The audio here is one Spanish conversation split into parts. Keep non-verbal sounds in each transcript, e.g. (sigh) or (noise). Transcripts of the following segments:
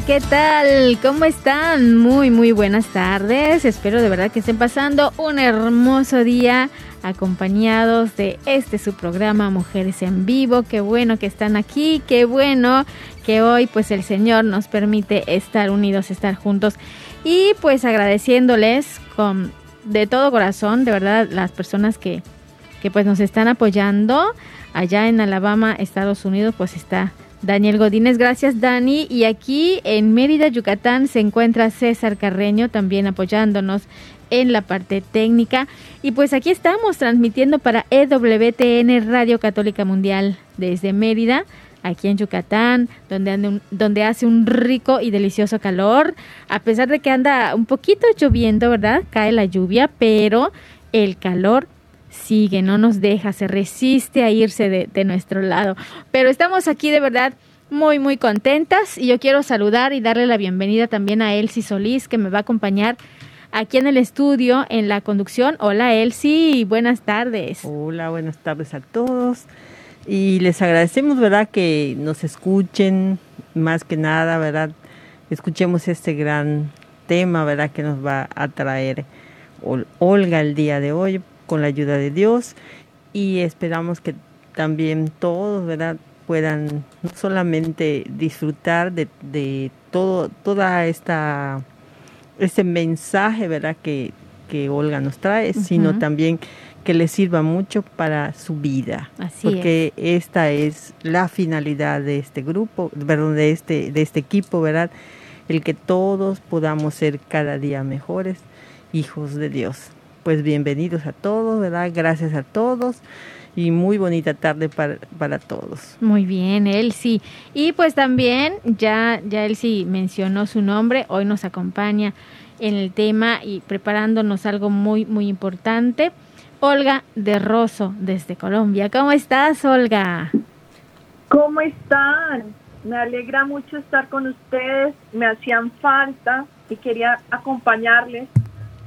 ¿qué tal? ¿Cómo están? Muy, muy buenas tardes. Espero de verdad que estén pasando un hermoso día acompañados de este su programa Mujeres en Vivo. Qué bueno que están aquí, qué bueno que hoy pues el Señor nos permite estar unidos, estar juntos y pues agradeciéndoles con de todo corazón, de verdad, las personas que, que pues nos están apoyando allá en Alabama, Estados Unidos, pues está Daniel Godínez, gracias Dani. Y aquí en Mérida, Yucatán, se encuentra César Carreño también apoyándonos en la parte técnica. Y pues aquí estamos transmitiendo para EWTN Radio Católica Mundial desde Mérida, aquí en Yucatán, donde, un- donde hace un rico y delicioso calor. A pesar de que anda un poquito lloviendo, ¿verdad? Cae la lluvia, pero el calor sigue, no nos deja, se resiste a irse de, nuestro lado. Pero estamos aquí de verdad muy, muy contentas y yo quiero saludar y darle la bienvenida también a Elsie Solís que me va a acompañar aquí en el estudio en la conducción. Hola Elsie, buenas tardes. Hola, buenas tardes a todos. Y les agradecemos, ¿verdad? Que nos escuchen, más que nada, ¿verdad? Escuchemos este gran tema, ¿verdad? Que nos va a traer Ol- Olga el día de hoy con la ayuda de Dios. Y esperamos que también todos, ¿verdad? Puedan no solamente disfrutar de, de todo, toda esta, este mensaje, ¿verdad? Que, que Olga nos trae, sino también que les sirva mucho para su vida. Así porque esta es la finalidad de este grupo, perdón, de este, de este equipo, ¿verdad? El que todos podamos ser cada día mejores hijos de Dios. Pues bienvenidos a todos, ¿verdad? Gracias a todos y muy bonita tarde para, para todos. Muy bien, Elsie. Y pues también ya, ya Elsie mencionó su nombre, hoy nos acompaña en el tema y preparándonos algo muy, muy importante. Olga de Rosso, desde Colombia. ¿Cómo estás, Olga? ¿Cómo están? Me alegra mucho estar con ustedes, me hacían falta y quería acompañarles.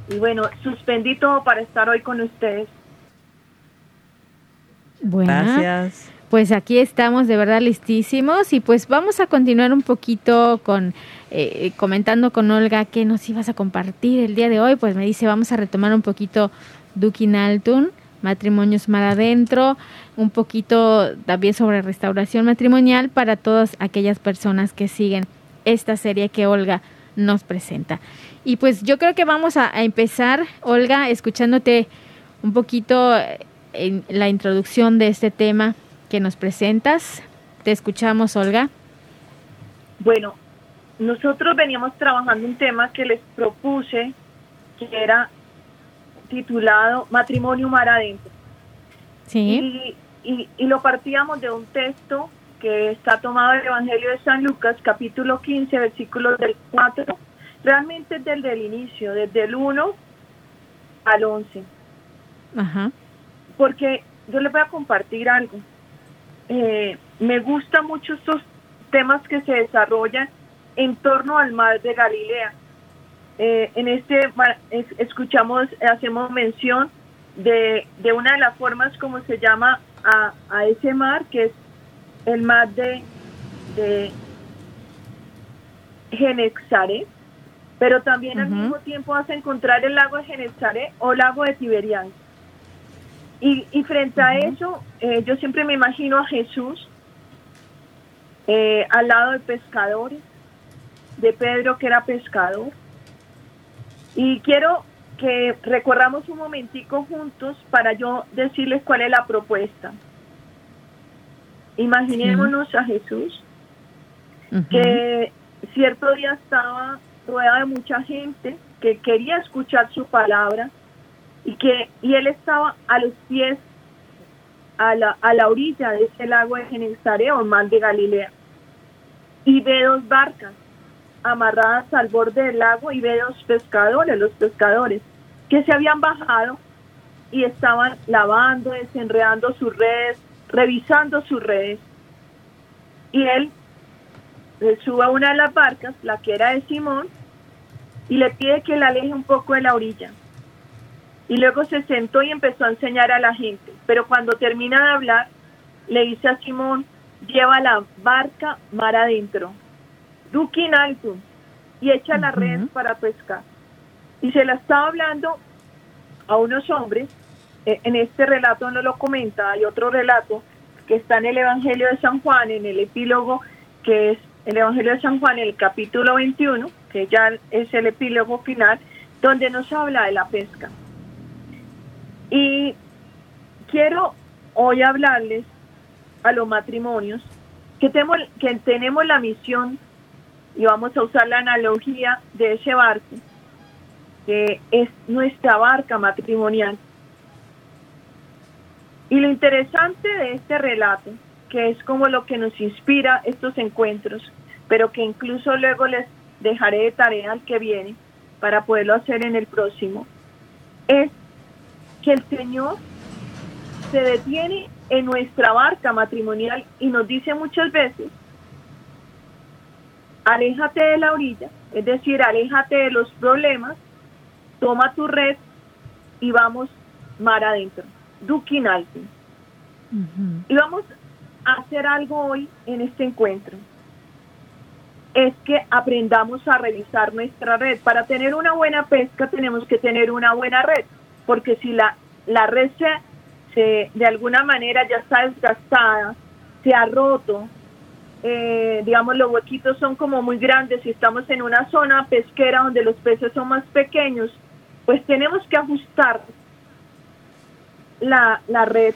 Y bueno, suspendí todo para estar hoy con ustedes. Bueno, Gracias. pues aquí estamos de verdad listísimos y pues vamos a continuar un poquito con eh, comentando con Olga qué nos ibas a compartir el día de hoy. Pues me dice, vamos a retomar un poquito Dukin Altun, matrimonios mar adentro, un poquito también sobre restauración matrimonial para todas aquellas personas que siguen esta serie que Olga nos presenta. Y pues yo creo que vamos a, a empezar, Olga, escuchándote un poquito eh, en la introducción de este tema que nos presentas. Te escuchamos, Olga. Bueno, nosotros veníamos trabajando un tema que les propuse, que era titulado Matrimonio Mar Adentro. Sí. Y, y, y lo partíamos de un texto que está tomado del Evangelio de San Lucas, capítulo 15, versículos del 4, realmente desde el inicio, desde el 1 al 11. Ajá. Porque yo les voy a compartir algo. Eh, me gustan mucho estos temas que se desarrollan en torno al mar de Galilea. Eh, en este escuchamos, hacemos mención de, de, una de las formas como se llama a, a ese mar, que es el mar de, de Genezaret, pero también uh -huh. al mismo tiempo vas a encontrar el lago de Genezaret o lago de Tiberias. Y, y, frente uh -huh. a eso, eh, yo siempre me imagino a Jesús eh, al lado de pescadores, de Pedro que era pescador. Y quiero que recorramos un momentico juntos para yo decirles cuál es la propuesta. Imaginémonos a Jesús, que cierto día estaba rodeado de mucha gente que quería escuchar su palabra y que y él estaba a los pies a la, a la orilla de ese lago de Genesaret o mar de Galilea y ve dos barcas amarradas al borde del lago y ve dos pescadores, los pescadores, que se habían bajado y estaban lavando, desenredando sus redes, revisando sus redes. Y él le sube a una de las barcas, la que era de Simón, y le pide que la aleje un poco de la orilla. Y luego se sentó y empezó a enseñar a la gente. Pero cuando termina de hablar, le dice a Simón, lleva la barca mar adentro, duquin alto, y echa la red para pescar. Y se la estaba hablando a unos hombres, en este relato no lo comenta, hay otro relato que está en el Evangelio de San Juan, en el epílogo que es el Evangelio de San Juan, el capítulo 21, que ya es el epílogo final, donde nos habla de la pesca. Y quiero hoy hablarles a los matrimonios que que tenemos la misión, y vamos a usar la analogía de ese barco, que es nuestra barca matrimonial. Y lo interesante de este relato, que es como lo que nos inspira estos encuentros, pero que incluso luego les dejaré de tarea al que viene para poderlo hacer en el próximo, es que el Señor se detiene en nuestra barca matrimonial y nos dice muchas veces, aléjate de la orilla, es decir, aléjate de los problemas, toma tu red y vamos mar adentro, alto. Y vamos a hacer algo hoy en este encuentro. Es que aprendamos a revisar nuestra red. Para tener una buena pesca tenemos que tener una buena red, porque si la, la red se de alguna manera ya está desgastada, se ha roto, eh, digamos los huequitos son como muy grandes y estamos en una zona pesquera donde los peces son más pequeños, pues tenemos que ajustar la, la red,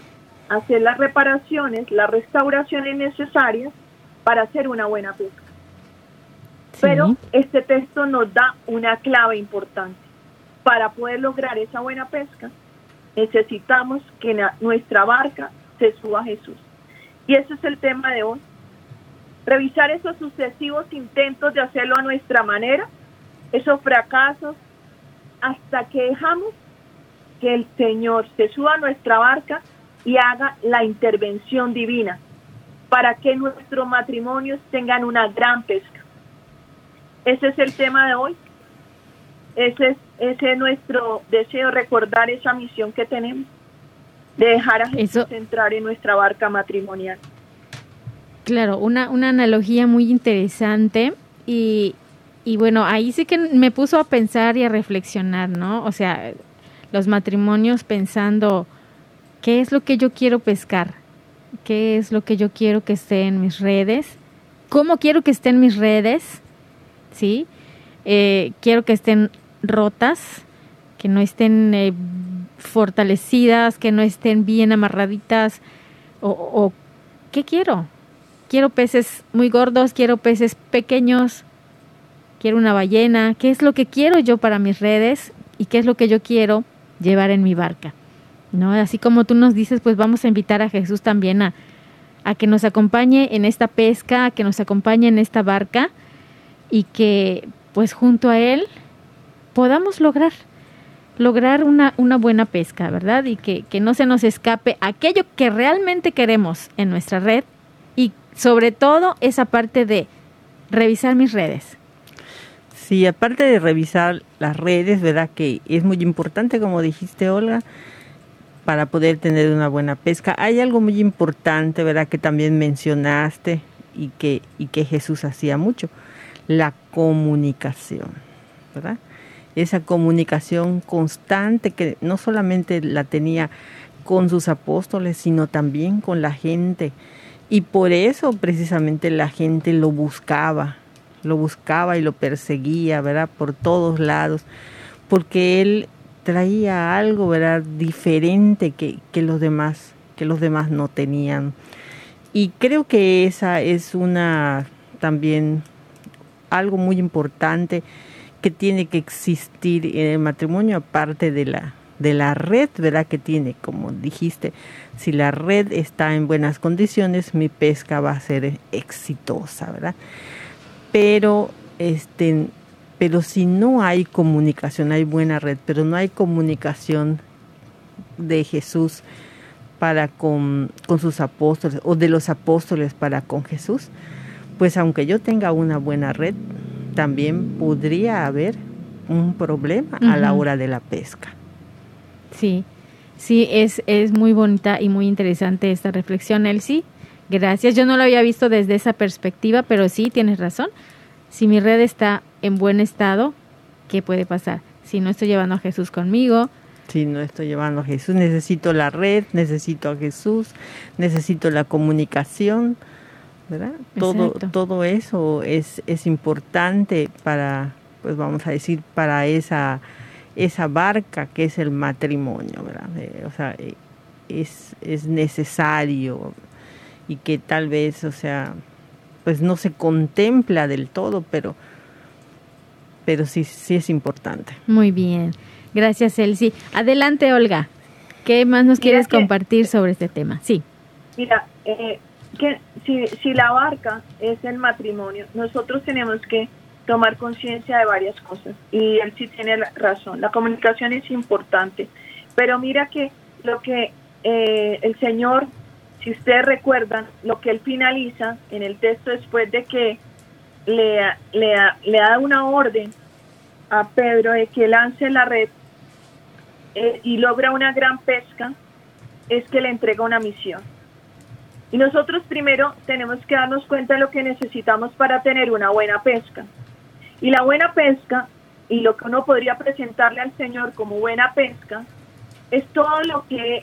hacer las reparaciones, las restauraciones necesarias para hacer una buena pesca. Pero este texto nos da una clave importante. Para poder lograr esa buena pesca, necesitamos que nuestra barca se suba a Jesús. Y ese es el tema de hoy. Revisar esos sucesivos intentos de hacerlo a nuestra manera, esos fracasos, hasta que dejamos que el Señor se suba a nuestra barca y haga la intervención divina para que nuestros matrimonios tengan una gran pesca. Ese es el tema de hoy. Ese es, ese es nuestro deseo, recordar esa misión que tenemos, de dejar a Jesús entrar en nuestra barca matrimonial. Claro, una, una analogía muy interesante y, y bueno, ahí sí que me puso a pensar y a reflexionar, ¿no? O sea, los matrimonios pensando, ¿qué es lo que yo quiero pescar? ¿Qué es lo que yo quiero que esté en mis redes? ¿Cómo quiero que esté en mis redes? ¿Sí? Eh, quiero que estén rotas, que no estén eh, fortalecidas, que no estén bien amarraditas. O, ¿qué quiero? Quiero peces muy gordos, quiero peces pequeños, quiero una ballena. ¿Qué es lo que quiero yo para mis redes y qué es lo que yo quiero llevar en mi barca? ¿No? Así como tú nos dices, pues vamos a invitar a Jesús también a, a que nos acompañe en esta pesca, a que nos acompañe en esta barca y que pues junto a Él podamos lograr lograr una, una buena pesca, ¿verdad? Y que, que no se nos escape aquello que realmente queremos en nuestra red y sobre todo esa parte de revisar mis redes. Sí, aparte de revisar las redes, ¿verdad? Que es muy importante, como dijiste, Olga, para poder tener una buena pesca. Hay algo muy importante, ¿verdad? Que también mencionaste y que, y que Jesús hacía mucho, la comunicación, ¿verdad? esa comunicación constante que no solamente la tenía con sus apóstoles, sino también con la gente Y por eso precisamente la gente lo buscaba, lo buscaba y lo perseguía, ¿verdad? Por todos lados, porque él traía algo, ¿verdad? Diferente que, que los demás, que los demás no tenían. Y creo que esa es una también algo muy importante que tiene que existir en el matrimonio aparte de la de la red, ¿verdad? Que tiene, como dijiste, si la red está en buenas condiciones, mi pesca va a ser exitosa, ¿verdad? Pero este pero si no hay comunicación, hay buena red, pero no hay comunicación de Jesús para con, con sus apóstoles o de los apóstoles para con Jesús, pues aunque yo tenga una buena red, también podría haber un problema a la hora de la pesca. Sí, sí, es, es muy bonita y muy interesante esta reflexión, Elsie. Gracias. Yo no lo había visto desde esa perspectiva, pero sí, tienes razón. Si mi red está en buen estado, ¿qué puede pasar? Si no estoy llevando a Jesús conmigo. Si no estoy llevando a Jesús, necesito la red, necesito a Jesús, necesito la comunicación, ¿verdad? Todo, todo eso es, es importante para, pues vamos a decir, para esa esa barca que es el matrimonio, ¿verdad? Eh, o sea, eh, es, es necesario y que tal vez, o sea, pues no se contempla del todo, pero, pero sí, sí es importante. Muy bien. Gracias, Elsie. Adelante, Olga. ¿Qué más nos quieres compartir sobre este tema? Sí. Mira, eh, que si, si la barca es el matrimonio, nosotros tenemos que tomar conciencia de varias cosas. Y él sí tiene razón. La comunicación es importante. Pero mira que lo que eh, el Señor, si ustedes recuerdan, lo que él finaliza en el texto después de que le, le, le da una orden a Pedro de que lance la red eh, y logra una gran pesca, es que le entrega una misión. Y nosotros primero tenemos que darnos cuenta de lo que necesitamos para tener una buena pesca. Y la buena pesca, y lo que uno podría presentarle al Señor como buena pesca, es todo lo que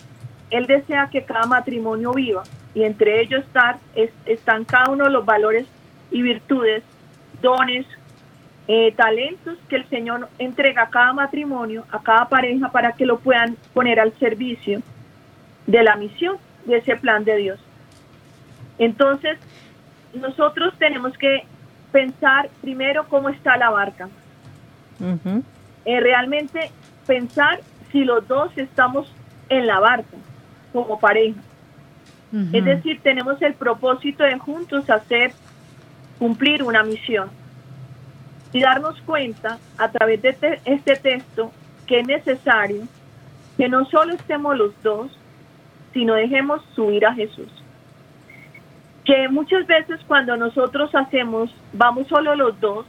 Él desea que cada matrimonio viva. Y entre ellos estar, están cada uno de los valores y virtudes, dones, eh, talentos que el Señor entrega a cada matrimonio, a cada pareja, para que lo puedan poner al servicio de la misión, de ese plan de Dios. Entonces, nosotros tenemos que pensar primero cómo está la barca. Eh, realmente pensar si los dos estamos en la barca como pareja. Es decir, tenemos el propósito de juntos hacer, cumplir una misión y darnos cuenta a través de este texto que es necesario que no solo estemos los dos, sino dejemos subir a Jesús que muchas veces cuando nosotros hacemos, vamos solo los dos,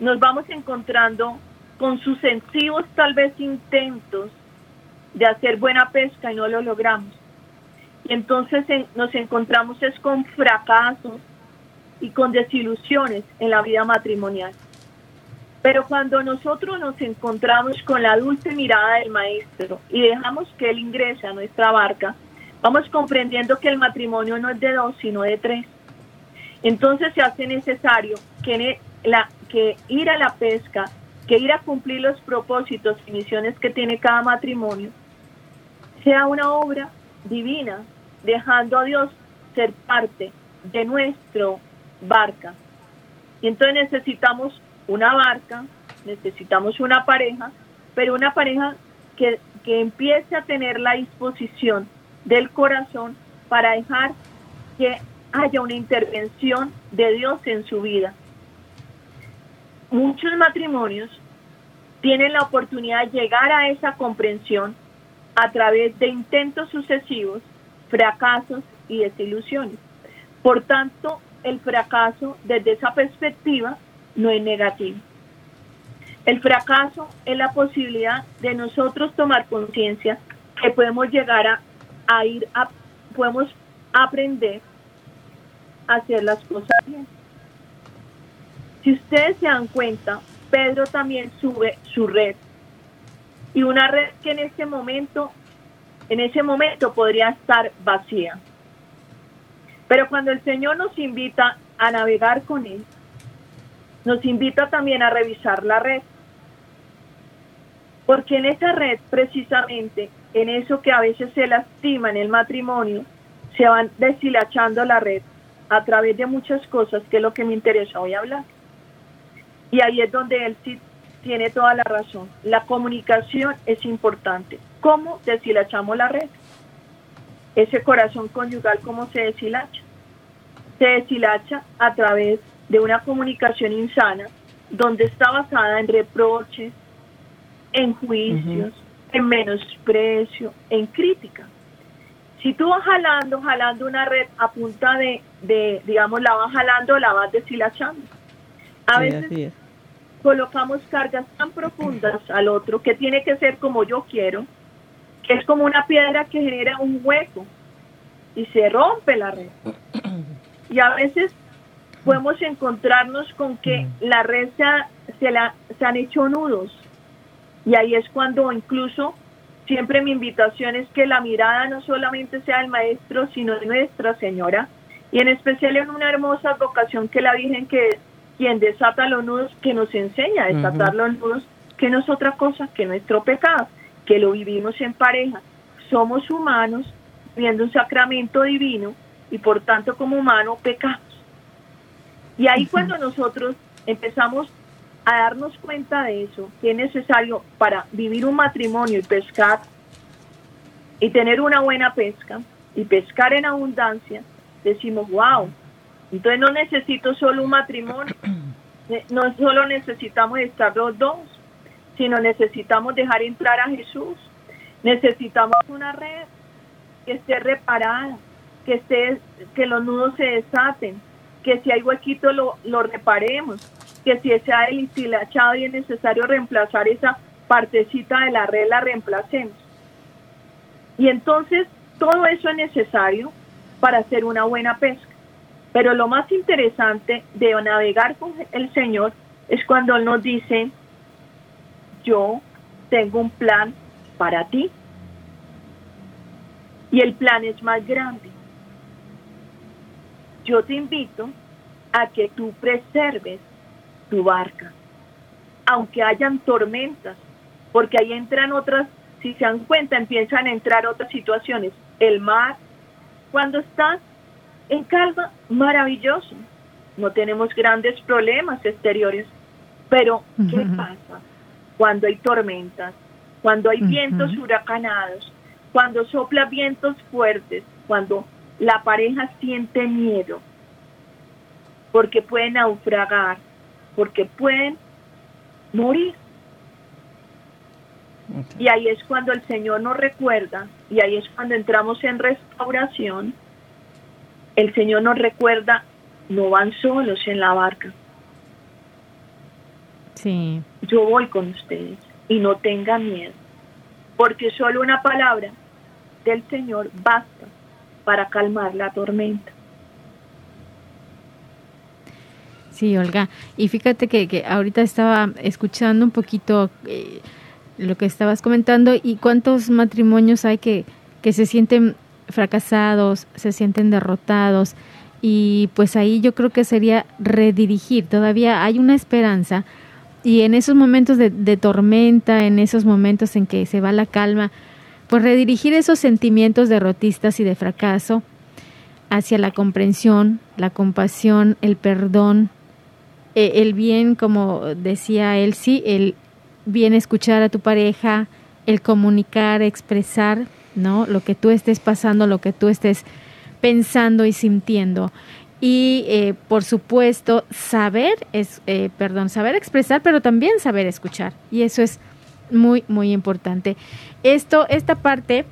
nos vamos encontrando con sucesivos tal vez intentos de hacer buena pesca y no lo logramos. Y entonces nos encontramos es con fracasos y con desilusiones en la vida matrimonial. Pero cuando nosotros nos encontramos con la dulce mirada del maestro y dejamos que él ingrese a nuestra barca, vamos comprendiendo que el matrimonio no es de dos, sino de tres. Entonces se hace necesario que ir a la pesca, que ir a cumplir los propósitos y misiones que tiene cada matrimonio, sea una obra divina, dejando a Dios ser parte de nuestro barca. Y entonces necesitamos una barca, necesitamos una pareja, pero una pareja que, que empiece a tener la disposición del corazón para dejar que haya una intervención de Dios en su vida. Muchos matrimonios tienen la oportunidad de llegar a esa comprensión a través de intentos sucesivos, fracasos y desilusiones. Por tanto, el fracaso desde esa perspectiva no es negativo. El fracaso es la posibilidad de nosotros tomar conciencia que podemos llegar a a ir a, podemos aprender a hacer las cosas bien. Si ustedes se dan cuenta, Pedro también sube su red. Y una red que en ese momento, en ese momento podría estar vacía. Pero cuando el Señor nos invita a navegar con Él, nos invita también a revisar la red. Porque en esa red, precisamente, en eso que a veces se lastima en el matrimonio, se van deshilachando la red a través de muchas cosas, que es lo que me interesa hoy hablar. Y ahí es donde él sí tiene toda la razón. La comunicación es importante. ¿Cómo deshilachamos la red? Ese corazón conyugal, ¿cómo se deshilacha? Se deshilacha a través de una comunicación insana, donde está basada en reproches, en juicios, en menosprecio, en crítica. Si tú vas jalando, jalando una red a punta de, de digamos, la vas jalando, la vas deshilachando. A veces colocamos cargas tan profundas al otro que tiene que ser como yo quiero, que es como una piedra que genera un hueco y se rompe la red. Y a veces podemos encontrarnos con que la red se, la, se han hecho nudos y ahí es cuando incluso siempre mi invitación es que la mirada no solamente sea del maestro, sino de Nuestra Señora, y en especial en una hermosa vocación que la Virgen que quien desata los nudos, que nos enseña a desatar los nudos, que no es otra cosa que nuestro pecado, que lo vivimos en pareja. Somos humanos, viendo un sacramento divino, y por tanto como humano pecamos. Y ahí cuando nosotros empezamos a darnos cuenta de eso, que es necesario para vivir un matrimonio y pescar y tener una buena pesca y pescar en abundancia, decimos, wow, entonces no necesito solo un matrimonio, (clears throat) no solo necesitamos estar los dos, sino necesitamos dejar entrar a Jesús, necesitamos una red que esté reparada, que esté, que los nudos se desaten, que si hay huequito lo, lo reparemos, que si se ha deshilachado y es necesario reemplazar esa partecita de la red, la reemplacemos. Y entonces todo eso es necesario para hacer una buena pesca. Pero lo más interesante de navegar con el Señor es cuando Él nos dice, yo tengo un plan para ti. Y el plan es más grande. Yo te invito a que tú preserves tu barca. Aunque hayan tormentas, porque ahí entran otras, si se dan cuenta, empiezan a entrar otras situaciones. El mar, cuando está en calma, maravilloso. No tenemos grandes problemas exteriores. Pero, ¿qué pasa cuando hay tormentas? Cuando hay vientos huracanados, cuando sopla vientos fuertes, cuando la pareja siente miedo, porque puede naufragar, porque pueden morir. Y ahí es cuando el Señor nos recuerda, y ahí es cuando entramos en restauración, el Señor nos recuerda, no van solos en la barca. Sí. Yo voy con ustedes y no tengan miedo, porque solo una palabra del Señor basta para calmar la tormenta. Sí, Olga. Y fíjate que, que ahorita estaba escuchando un poquito eh, lo que estabas comentando y cuántos matrimonios hay que, que se sienten fracasados, se sienten derrotados y pues ahí yo creo que sería redirigir. Todavía hay una esperanza y en esos momentos de, tormenta, en esos momentos en que se va la calma, pues redirigir esos sentimientos derrotistas y de fracaso hacia la comprensión, la compasión, el perdón, eh, el bien, como decía él, sí, el bien escuchar a tu pareja, el comunicar, expresar, ¿no? Lo que tú estés pasando, lo que tú estés pensando y sintiendo. Y eh, por supuesto, saber, es, eh, perdón, saber expresar, pero también saber escuchar. Y eso es muy, muy importante. Esto, esta parte,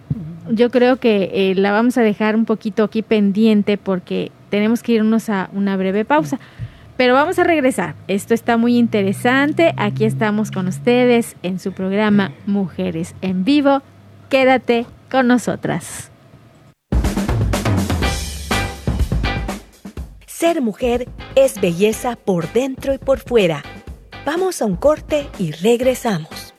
yo creo que la vamos a dejar un poquito aquí pendiente porque tenemos que irnos a una breve pausa. Pero vamos a regresar. Esto está muy interesante. Aquí estamos con ustedes en su programa Mujeres en Vivo. Quédate con nosotras. Ser mujer es belleza por dentro y por fuera. Vamos a un corte y regresamos.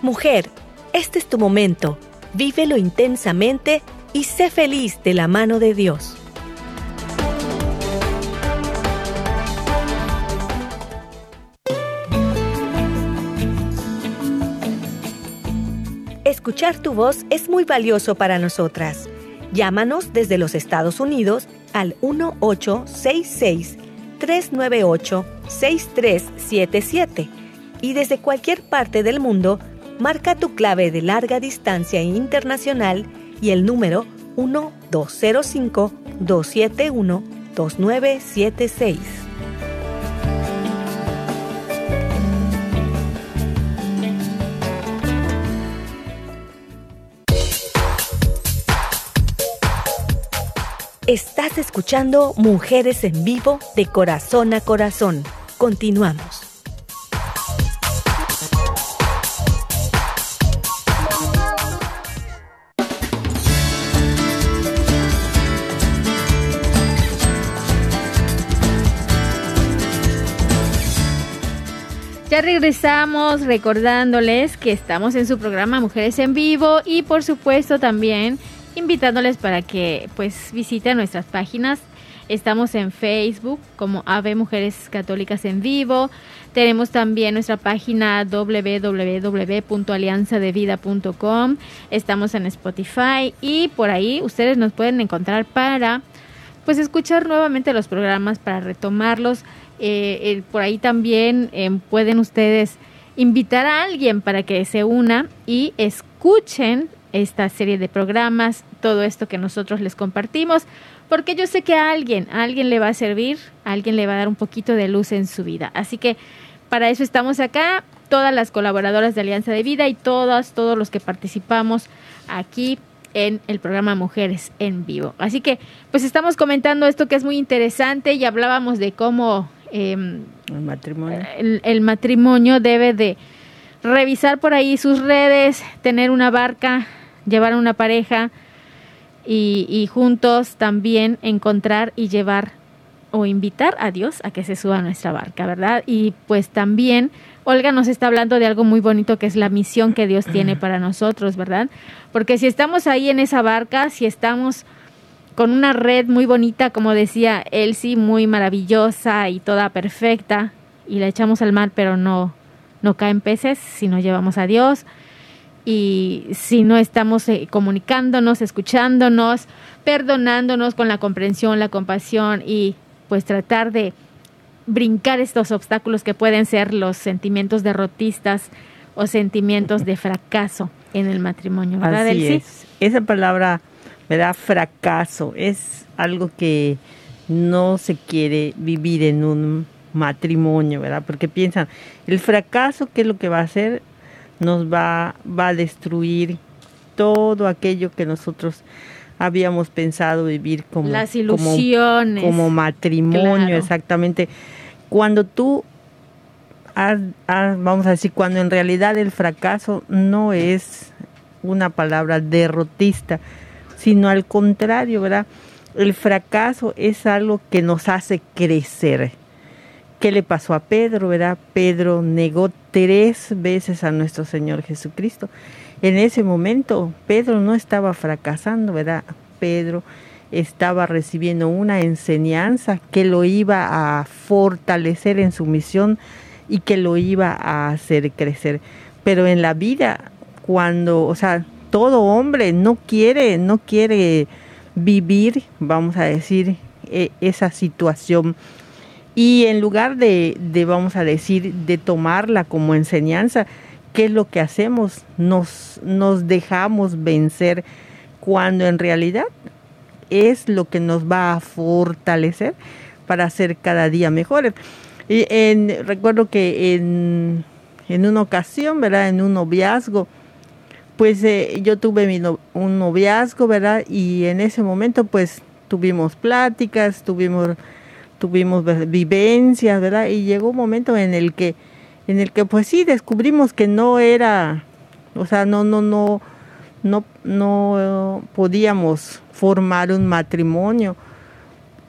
Mujer, este es tu momento. Vívelo intensamente y sé feliz de la mano de Dios. Escuchar tu voz es muy valioso para nosotras. Llámanos desde los Estados Unidos al 1866-398-6377 y desde cualquier parte del mundo, marca tu clave de larga distancia internacional y el número 1205-271-2976. Estás escuchando Mujeres en Vivo de Corazón a Corazón. Continuamos. Regresamos recordándoles que estamos en su programa Mujeres en Vivo y por supuesto también invitándoles para que pues visiten nuestras páginas. Estamos en Facebook como Ave Mujeres Católicas en Vivo. Tenemos también nuestra página www.alianzadevida.com. Estamos en Spotify y por ahí ustedes nos pueden encontrar para pues escuchar nuevamente los programas, para retomarlos eh, por ahí también em, pueden ustedes invitar a alguien para que se una y escuchen esta serie de programas, todo esto que nosotros les compartimos, porque yo sé que a alguien, a alguien le va a servir, a alguien le va a dar un poquito de luz en su vida. Así que para eso estamos acá, todas las colaboradoras de Alianza de Vida y todas, todos los que participamos aquí en el programa Mujeres en Vivo. Así que, pues estamos comentando esto que es muy interesante y hablábamos de cómo Em, el matrimonio. El, matrimonio debe de revisar por ahí sus redes, tener una barca, llevar a una pareja y, y, juntos también encontrar y llevar o invitar a Dios a que se suba a nuestra barca, ¿verdad? Y pues también Olga nos está hablando de algo muy bonito que es la misión que Dios tiene para nosotros, ¿verdad? Porque si estamos ahí en esa barca, si estamos con una red muy bonita, como decía Elsie, muy maravillosa y toda perfecta, y la echamos al mar, pero no, no caen peces si no llevamos a Dios y si no estamos eh, comunicándonos, escuchándonos, perdonándonos con la comprensión, la compasión y pues tratar de brincar estos obstáculos que pueden ser los sentimientos derrotistas o sentimientos de fracaso en el matrimonio, ¿verdad, Así Es. Esa palabra ¿verdad? Fracaso es algo que no se quiere vivir en un matrimonio, ¿verdad? Porque piensan, el fracaso, ¿qué es lo que va a hacer? Nos va, va a destruir todo aquello que nosotros habíamos pensado vivir como, Las ilusiones. como, matrimonio, exactamente. Cuando tú, vamos a decir, cuando en realidad el fracaso no es una palabra derrotista, sino al contrario, ¿verdad? El fracaso es algo que nos hace crecer. ¿Qué le pasó a Pedro, verdad? Pedro negó tres veces a nuestro Señor Jesucristo. En ese momento Pedro no estaba fracasando, ¿verdad? Pedro estaba recibiendo una enseñanza que lo iba a fortalecer en su misión y que lo iba a hacer crecer. Pero en la vida, cuando, o sea, todo hombre no quiere, no quiere vivir, vamos a decir, e, esa situación. Y en lugar de, de, vamos a decir, de tomarla como enseñanza, ¿qué es lo que hacemos? Nos, nos dejamos vencer cuando en realidad es lo que nos va a fortalecer para ser cada día mejores. Y recuerdo que en, en una ocasión, ¿verdad? En un noviazgo, pues eh, yo tuve mi un noviazgo, ¿verdad? Y en ese momento pues tuvimos pláticas, tuvimos tuvimos vivencias, ¿verdad? Y llegó un momento en el que en el que pues sí descubrimos que no era o sea, no no no no no podíamos formar un matrimonio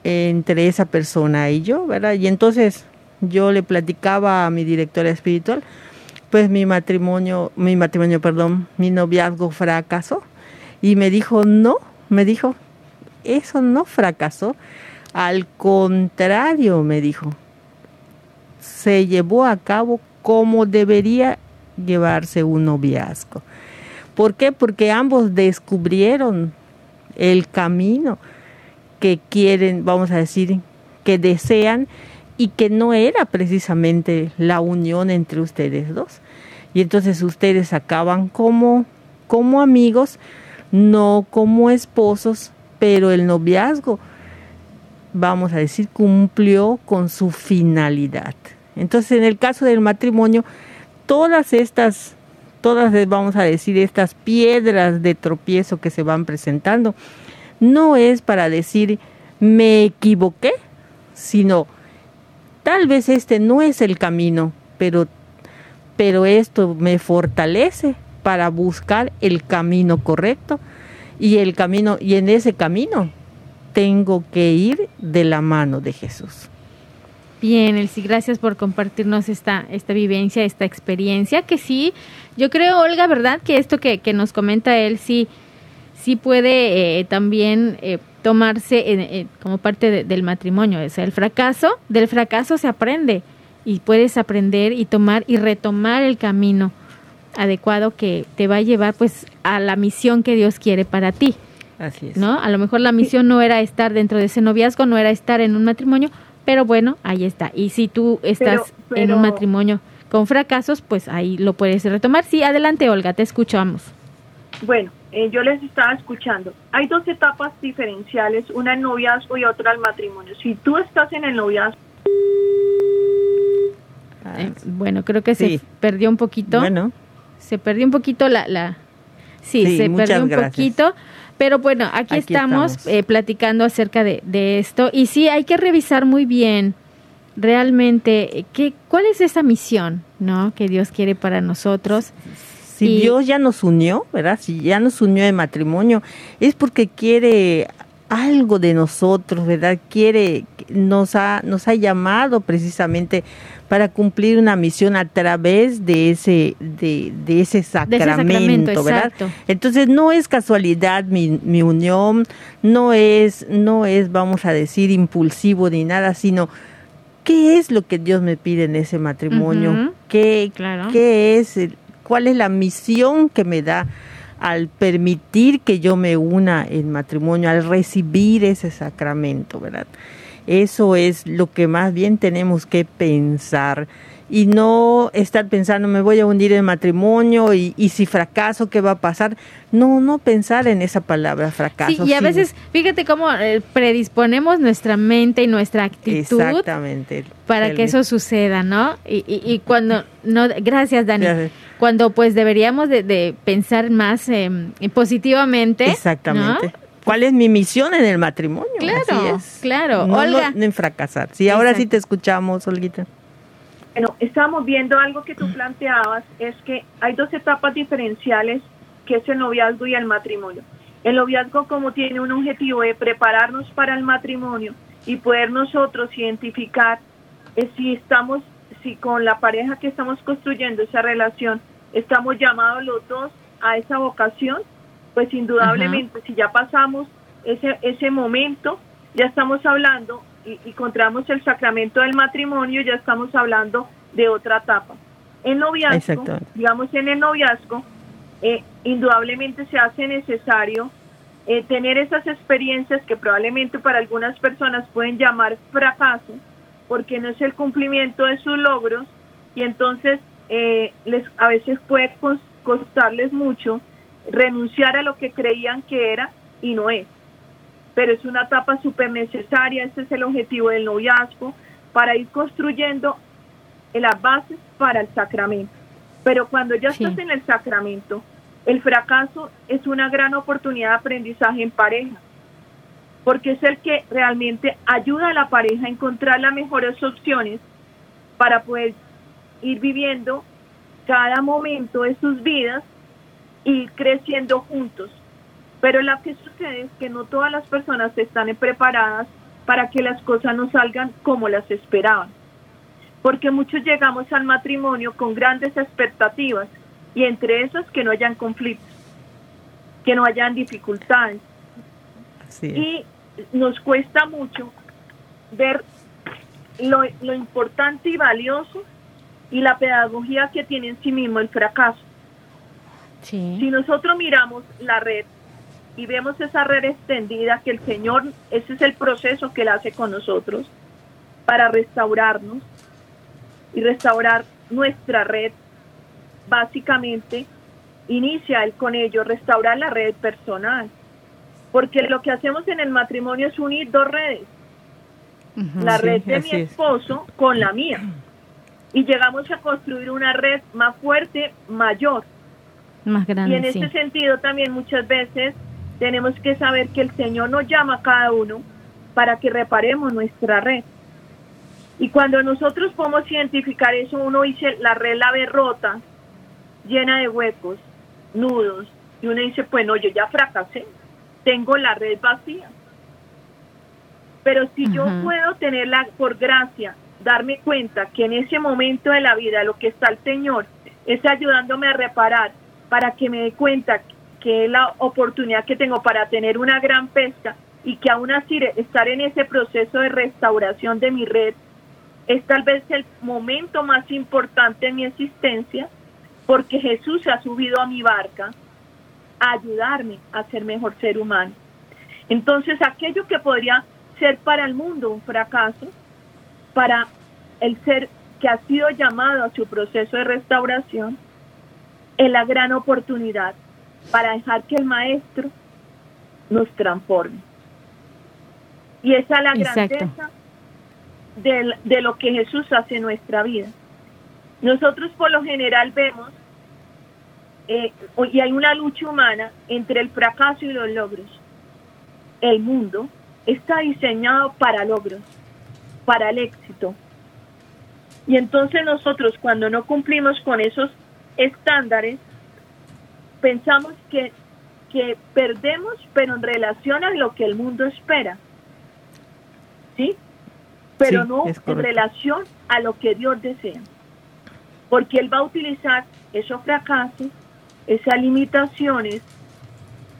entre esa persona y yo, ¿verdad? Y entonces yo le platicaba a mi directora espiritual, después mi matrimonio, mi matrimonio, perdón, mi noviazgo fracasó. Y me dijo, no, me dijo, eso no fracasó. Al contrario, me dijo, se llevó a cabo como debería llevarse un noviazgo. ¿Por qué? Porque ambos descubrieron el camino que quieren, vamos a decir, que desean y que no era precisamente la unión entre ustedes dos. Y entonces ustedes acaban como, como amigos, no como esposos, pero el noviazgo, vamos a decir, cumplió con su finalidad. Entonces, en el caso del matrimonio, todas estas, todas, vamos a decir, estas piedras de tropiezo que se van presentando, no es para decir me equivoqué, sino tal vez este no es el camino, pero, pero esto me fortalece para buscar el camino correcto y el camino y en ese camino tengo que ir de la mano de Jesús. Bien, Elsie, gracias por compartirnos esta, esta vivencia, esta experiencia, que sí, yo creo, Olga, ¿verdad? Que esto que, que nos comenta él sí, sí puede eh, también eh, tomarse eh, como parte del matrimonio. O sea, el fracaso, del fracaso se aprende y puedes aprender y tomar y retomar el camino adecuado que te va a llevar pues a la misión que Dios quiere para ti. Así es. ¿No? A lo mejor la misión no era estar dentro de ese noviazgo, no era estar en un matrimonio, pero bueno, ahí está. Y si tú estás en un matrimonio con fracasos, pues ahí lo puedes retomar. Sí, adelante Olga, te escuchamos. Bueno, eh, yo les estaba escuchando. Hay dos etapas diferenciales, una en noviazgo y otra al matrimonio. Si tú estás en el noviazgo... Eh, bueno, creo que se perdió un poquito. Bueno. Se perdió un poquito la... la sí, se perdió un poquito. Pero bueno, aquí, estamos, eh, platicando acerca de, de, esto. Y sí, hay que revisar muy bien realmente qué, cuál es esa misión ¿no? que Dios quiere para nosotros si Dios ya nos unió, ¿verdad? Si ya nos unió en matrimonio, es porque quiere algo de nosotros, ¿verdad? Quiere, nos ha, nos ha llamado precisamente para cumplir una misión a través de ese, de, de ese sacramento, ¿verdad? Entonces no es casualidad mi, mi, unión, no es, no es, vamos a decir, impulsivo ni nada, sino qué es lo que Dios me pide en ese matrimonio, ¿Qué, qué es cuál es la misión que me da al permitir que yo me una en matrimonio, al recibir ese sacramento, ¿verdad? Eso es lo que más bien tenemos que pensar y no estar pensando me voy a hundir en matrimonio y, si fracaso, ¿qué va a pasar? No, no pensar en esa palabra fracaso. Sí, y a veces, fíjate cómo eh, predisponemos nuestra mente y nuestra actitud Exactamente. para que eso suceda, ¿no? Y, y, cuando, no, gracias Dani. Cuando pues deberíamos de, pensar más em, positivamente. Exactamente. ¿Cuál es mi misión en el matrimonio? Claro, claro. No, Olga. No, en fracasar. Sí, ahora sí te escuchamos, Olguita. Bueno, estamos viendo algo que tú planteabas, es que hay dos etapas diferenciales, que es el noviazgo y el matrimonio. El noviazgo como tiene un objetivo de prepararnos para el matrimonio y poder nosotros identificar eh, si estamos, si con la pareja que estamos construyendo esa relación, estamos llamados los dos a esa vocación, pues indudablemente si ya pasamos ese, ese momento, ya estamos hablando y, encontramos el sacramento del matrimonio, ya estamos hablando de otra etapa. En noviazgo, digamos en el noviazgo, eh, indudablemente se hace necesario eh, tener esas experiencias que probablemente para algunas personas pueden llamar fracaso, porque no es el cumplimiento de sus logros y entonces eh, les a veces puede costarles mucho renunciar a lo que creían que era y no es pero es una etapa súper necesaria, ese es el objetivo del noviazgo, para ir construyendo las bases para el sacramento. Pero cuando ya estás en el sacramento, el fracaso es una gran oportunidad de aprendizaje en pareja, porque es el que realmente ayuda a la pareja a encontrar las mejores opciones para poder ir viviendo cada momento de sus vidas y creciendo juntos. Pero lo que sucede es que no todas las personas están preparadas para que las cosas no salgan como las esperaban. porque muchos llegamos al matrimonio con grandes expectativas y entre esas que no hayan conflictos, que no hayan dificultades. Y nos cuesta mucho ver lo, lo importante y valioso y la pedagogía que tiene en sí mismo el fracaso. Si nosotros miramos la red y vemos esa red extendida que el Señor, ese es el proceso que Él hace con nosotros para restaurarnos y restaurar nuestra red, básicamente inicia Él con ello, restaurar la red personal. Porque lo que hacemos en el matrimonio es unir dos redes. la red de mi esposo con la mía. Y llegamos a construir una red más fuerte, mayor. Más grande. Y en ese sentido también muchas veces tenemos que saber que el Señor nos llama a cada uno para que reparemos nuestra red. Y cuando nosotros podemos identificar eso, uno dice, la red la ve rota, llena de huecos, nudos, y uno dice, pues no, yo ya fracasé, tengo la red vacía. Pero si yo puedo tenerla por gracia, darme cuenta que en ese momento de la vida lo que está el Señor es ayudándome a reparar para que me dé cuenta que es la oportunidad que tengo para tener una gran pesca y que aún así estar en ese proceso de restauración de mi red es tal vez el momento más importante en mi existencia porque Jesús se ha subido a mi barca a ayudarme a ser mejor ser humano. Entonces aquello que podría ser para el mundo un fracaso, para el ser que ha sido llamado a su proceso de restauración, es la gran oportunidad para dejar que el Maestro nos transforme. Y esa es la grandeza de, de lo que Jesús hace en nuestra vida. Nosotros por lo general vemos, eh, y hay una lucha humana entre el fracaso y los logros. El mundo está diseñado para logros, para el éxito. Y entonces nosotros cuando no cumplimos con esos estándares, pensamos que, que perdemos, pero en relación a lo que el mundo espera. ¿Sí? Pero no en relación a lo que Dios desea. Porque Él va a utilizar esos fracasos, esas limitaciones,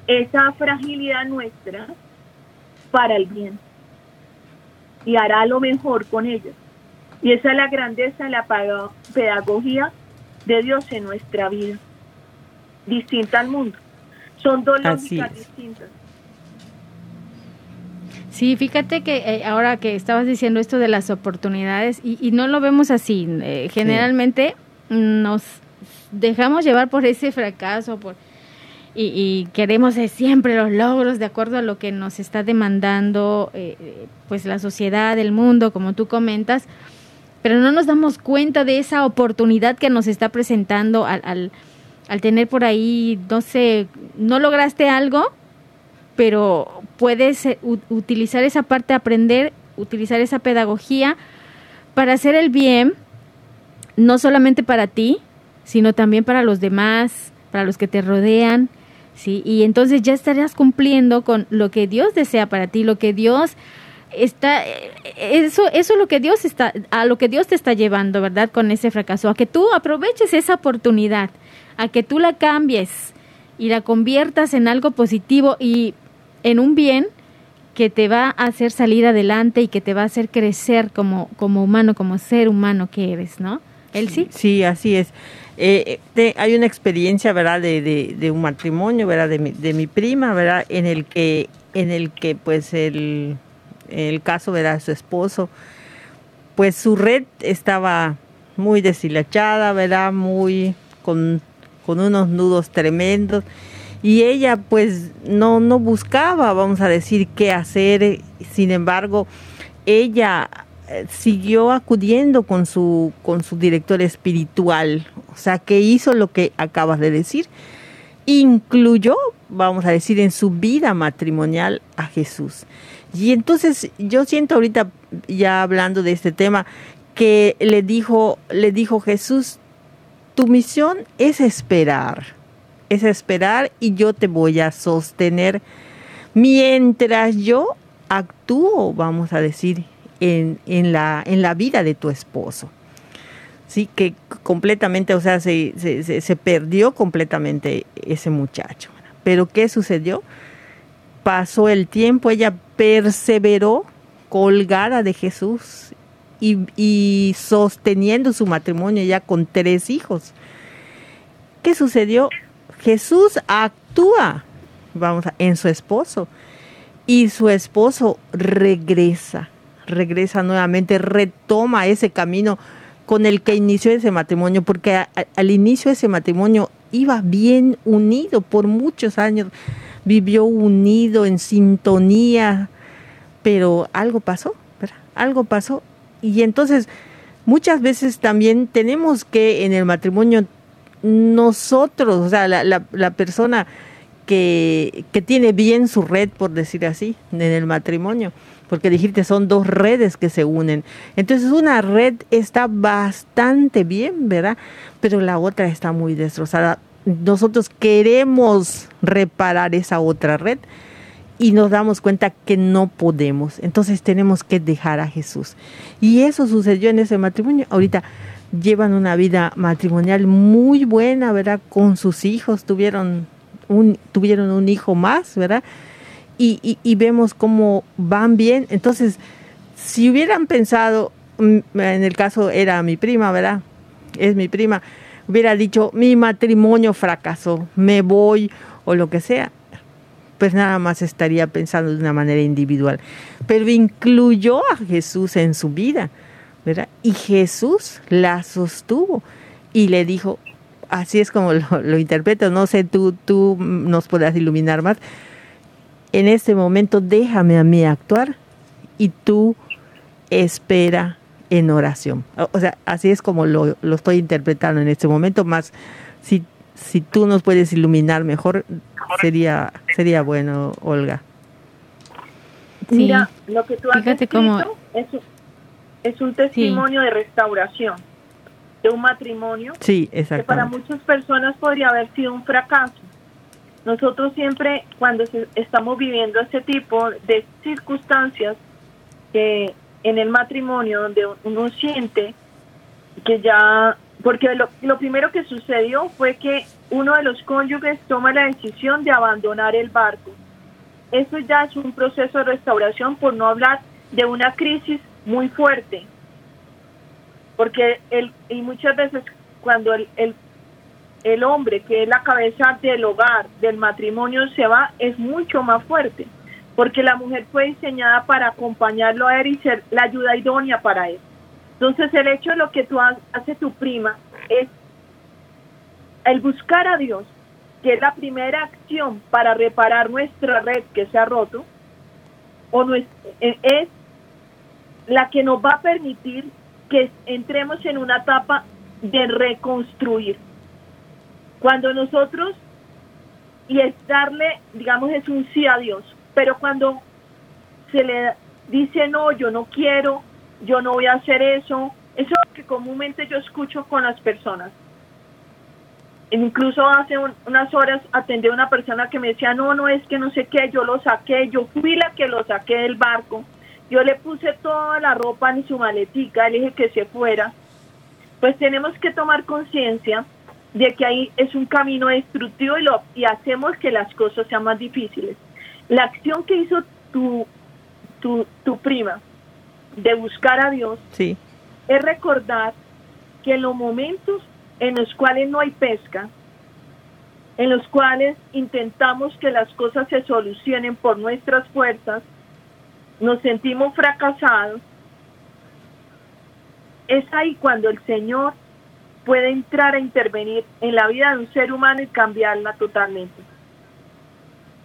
esa fragilidad nuestra para el bien. Y hará lo mejor con ellos. Y esa es la grandeza de la pedagogía de Dios en nuestra vida distinta al mundo. Son dos lógicas distintas. Sí, fíjate que eh, ahora que estabas diciendo esto de las oportunidades y, no lo vemos así, eh, generalmente nos dejamos llevar por ese fracaso, por y, queremos siempre los logros de acuerdo a lo que nos está demandando eh, pues la sociedad, el mundo, como tú comentas, pero no nos damos cuenta de esa oportunidad que nos está presentando al al tener por ahí, no sé, no lograste algo, pero puedes eh, utilizar esa parte, aprender, utilizar esa pedagogía para hacer el bien, no solamente para ti, sino también para los demás, para los que te rodean, ¿sí? Y entonces ya estarías cumpliendo con lo que Dios desea para ti, lo que Dios está eh, eso eso es lo que Dios está a lo que Dios te está llevando, ¿verdad? Con ese fracaso, a que tú aproveches esa oportunidad a que tú la cambies y la conviertas en algo positivo y en un bien que te va a hacer salir adelante y que te va a hacer crecer como, como humano, como ser humano que eres, ¿no? ¿Él sí? Sí, así es. Eh, hay una experiencia, ¿verdad? De, de, un matrimonio, ¿verdad? De mi, de mi prima, ¿verdad? En el que, en el que pues el, el caso, ¿verdad? Su esposo, pues su red estaba muy deshilachada, ¿verdad? Muy con con unos nudos tremendos. Y ella pues no, no buscaba, vamos a decir, qué hacer, sin embargo, ella eh, siguió acudiendo con su, con su director espiritual, o sea, que hizo lo que acabas de decir, incluyó, vamos a decir, en su vida matrimonial a Jesús. Y entonces yo siento ahorita, ya hablando de este tema, que le dijo, le dijo Jesús, tu misión es esperar, es esperar y yo te voy a sostener mientras yo actúo, vamos a decir, en, en, la, en la vida de tu esposo. sí, que completamente, o sea, se, se, se perdió completamente ese muchacho. Pero ¿qué sucedió? Pasó el tiempo, ella perseveró colgada de Jesús y, sosteniendo su matrimonio ya con tres hijos. ¿Qué sucedió? Jesús actúa, vamos, en su esposo y su esposo regresa, regresa nuevamente, retoma ese camino con el que inició ese matrimonio, porque al inicio ese matrimonio iba bien unido por muchos años, vivió unido, en sintonía, pero algo pasó, ¿verdad? algo pasó. Y entonces muchas veces también tenemos que en el matrimonio nosotros, o sea, la, la, persona que, que, tiene bien su red, por decir así, en el matrimonio, porque dijiste son dos redes que se unen. Entonces una red está bastante bien, ¿verdad? Pero la otra está muy destrozada. Nosotros queremos reparar esa otra red y nos damos cuenta que no podemos. Entonces tenemos que dejar a Jesús. Y eso sucedió en ese matrimonio. Ahorita llevan una vida matrimonial muy buena, ¿verdad? Con sus hijos, tuvieron un, tuvieron un hijo más, ¿verdad? Y, y, y vemos cómo van bien. Entonces, si hubieran pensado, en el caso era mi prima, ¿verdad? Es mi prima, hubiera dicho, mi matrimonio fracasó, me voy o lo que sea, pues nada más estaría pensando de una manera individual. Pero incluyó a Jesús en su vida, ¿verdad? Y Jesús la sostuvo y le dijo, así es como (laughs) lo, interpreto, no sé, tú, tú nos podrás iluminar más. En este momento déjame a mí actuar y tú espera en oración. O sea, así es como lo, lo estoy interpretando en este momento, más si, si tú nos puedes iluminar mejor, sería, sería bueno, Olga. Sí. Mira, lo que tú has Fíjate cómo... es, es un testimonio sí. de restauración de un matrimonio sí, que para muchas personas podría haber sido un fracaso. Nosotros siempre cuando estamos viviendo este tipo de circunstancias que en el matrimonio donde uno siente que ya, porque lo, lo primero que sucedió fue que uno de los cónyuges toma la decisión de abandonar el barco. Eso ya es un proceso de restauración, por no hablar de una crisis muy fuerte porque el, y muchas veces cuando el, el, el hombre que es la cabeza del hogar, del matrimonio se va, es mucho más fuerte, porque la mujer fue diseñada para acompañarlo a él y ser la ayuda idónea para él. Entonces el hecho de lo que tú hace tu prima es el buscar a Dios, que es la primera acción para reparar nuestra red que se ha roto, o nuestra, es la que nos va a permitir que entremos en una etapa de reconstruir. Cuando nosotros, y es darle, digamos, es un sí a Dios, pero cuando se le dice no, yo no quiero, yo no voy a hacer eso, eso es lo que comúnmente yo escucho con las personas. Incluso hace un, unas horas atendí a una persona que me decía, no, no es que no sé qué, yo lo saqué, yo fui la que lo saqué del barco yo le puse toda la ropa en su maletica, le dije que se fuera. Pues tenemos que tomar conciencia de que ahí es un camino destructivo y, lo, y hacemos que las cosas sean más difíciles. La acción que hizo tu, tu, tu prima de buscar a Dios sí. es recordar que en los momentos en los cuales no hay pesca, en los cuales intentamos que las cosas se solucionen por nuestras fuerzas, nos sentimos fracasados, es ahí cuando el Señor puede entrar a intervenir en la vida de un ser humano y cambiarla totalmente.